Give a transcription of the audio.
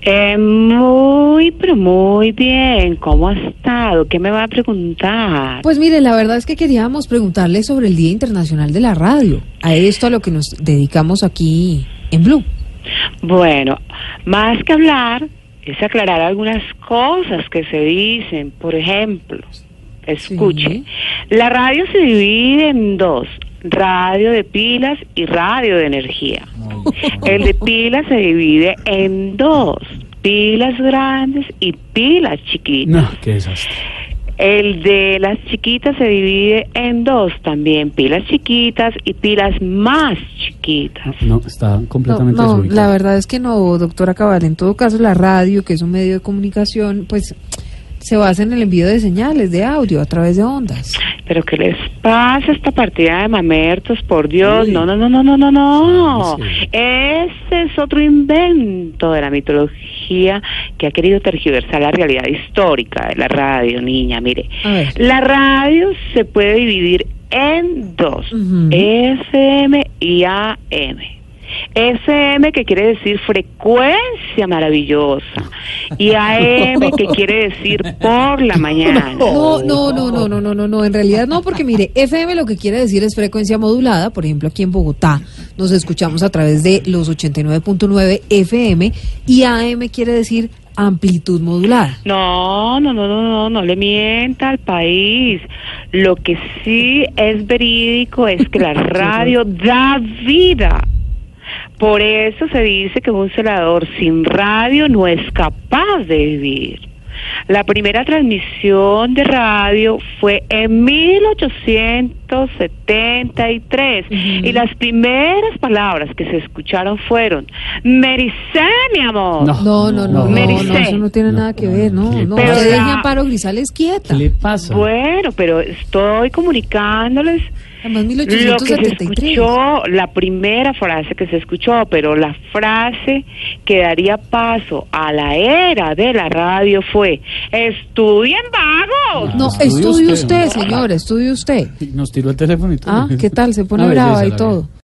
Eh, muy, pero muy bien. ¿Cómo ha estado? ¿Qué me va a preguntar? Pues mire, la verdad es que queríamos preguntarle sobre el Día Internacional de la Radio, a esto a lo que nos dedicamos aquí en Blue. Bueno, más que hablar, es aclarar algunas cosas que se dicen. Por ejemplo, escuche, Sí. la radio se divide en dos, radio de pilas y radio de energía. El de pilas se divide en dos, pilas grandes y pilas chiquitas. No, qué desastre. El de las chiquitas se divide en dos también, pilas chiquitas y pilas más chiquitas. No, está completamente no, la verdad es que no, doctora Cabal. En todo caso, la radio, que es un medio de comunicación, pues se basa en el envío de señales de audio a través de ondas. Pero ¿qué les pasa esta partida de mamertos? Por Dios, no, no, no, no, no, no, no. Sí. Este es otro invento de la mitología que ha querido tergiversar la realidad histórica de la radio, niña. Mire, la radio se puede dividir en dos, Ujú. FM y AM. FM que quiere decir frecuencia maravillosa y AM que quiere decir por la mañana. No, no, no, no, no, no, no, no, en realidad no, porque mire, FM lo que quiere decir es frecuencia modulada, por ejemplo, aquí en Bogotá nos escuchamos a través de los 89.9 FM y AM quiere decir amplitud modulada. No, no, no, no, no, no le mienta al país. Lo que sí es verídico es que la radio da vida. Por eso se dice que un celador sin radio no es capaz de vivir. La primera transmisión de radio fue en 1873 y las primeras palabras que se escucharon fueron Mericé, mi amor. No. No, no, no, no, Mericé. no, eso no tiene nada que ver, no, ¿Qué no, Pero la- deje Amparo Grisales quieta. ¿Qué le pasa? Bueno, pero estoy comunicándoles Además, lo que se 1873. escuchó, la primera frase que se escuchó, pero la frase que daría paso a la era de la radio fue, estudien vagos. No, Estudie estudie usted, usted, señor, estudie usted. Nos tiró el teléfono y todo. Ah, ¿qué tal? Se pone Una brava y todo.